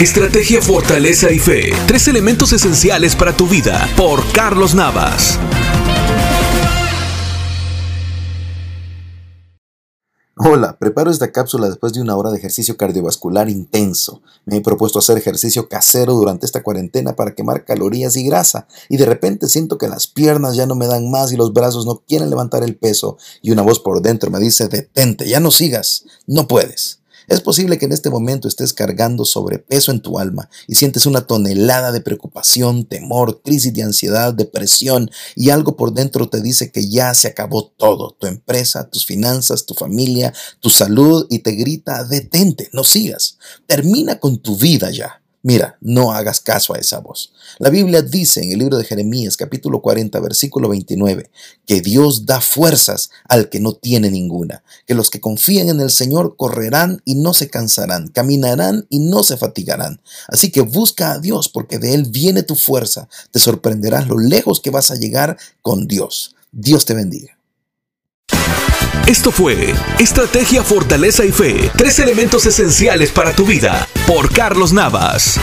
Estrategia, fortaleza y fe. Tres elementos esenciales para tu vida. Por Carlos Navas. Hola, preparo esta cápsula después de una hora de ejercicio cardiovascular intenso. Me he propuesto hacer ejercicio casero durante esta cuarentena para quemar calorías y grasa y de repente siento que las piernas ya no me dan más y los brazos no quieren levantar el peso y una voz por dentro me dice detente, ya no sigas, no puedes. Es posible que en este momento estés cargando sobrepeso en tu alma y sientes una tonelada de preocupación, temor, crisis de ansiedad, depresión y algo por dentro te dice que ya se acabó todo, tu empresa, tus finanzas, tu familia, tu salud y te grita detente, no sigas, termina con tu vida ya. Mira, no hagas caso a esa voz. La Biblia dice en el libro de Jeremías capítulo 40 versículo 29 que Dios da fuerzas al que no tiene ninguna, que los que confían en el Señor correrán y no se cansarán, caminarán y no se fatigarán. Así que busca a Dios porque de Él viene tu fuerza. Te sorprenderás lo lejos que vas a llegar con Dios. Dios te bendiga. Esto fue Estrategia, Fortaleza y Fe, tres elementos esenciales para tu vida, por Carlos Navas.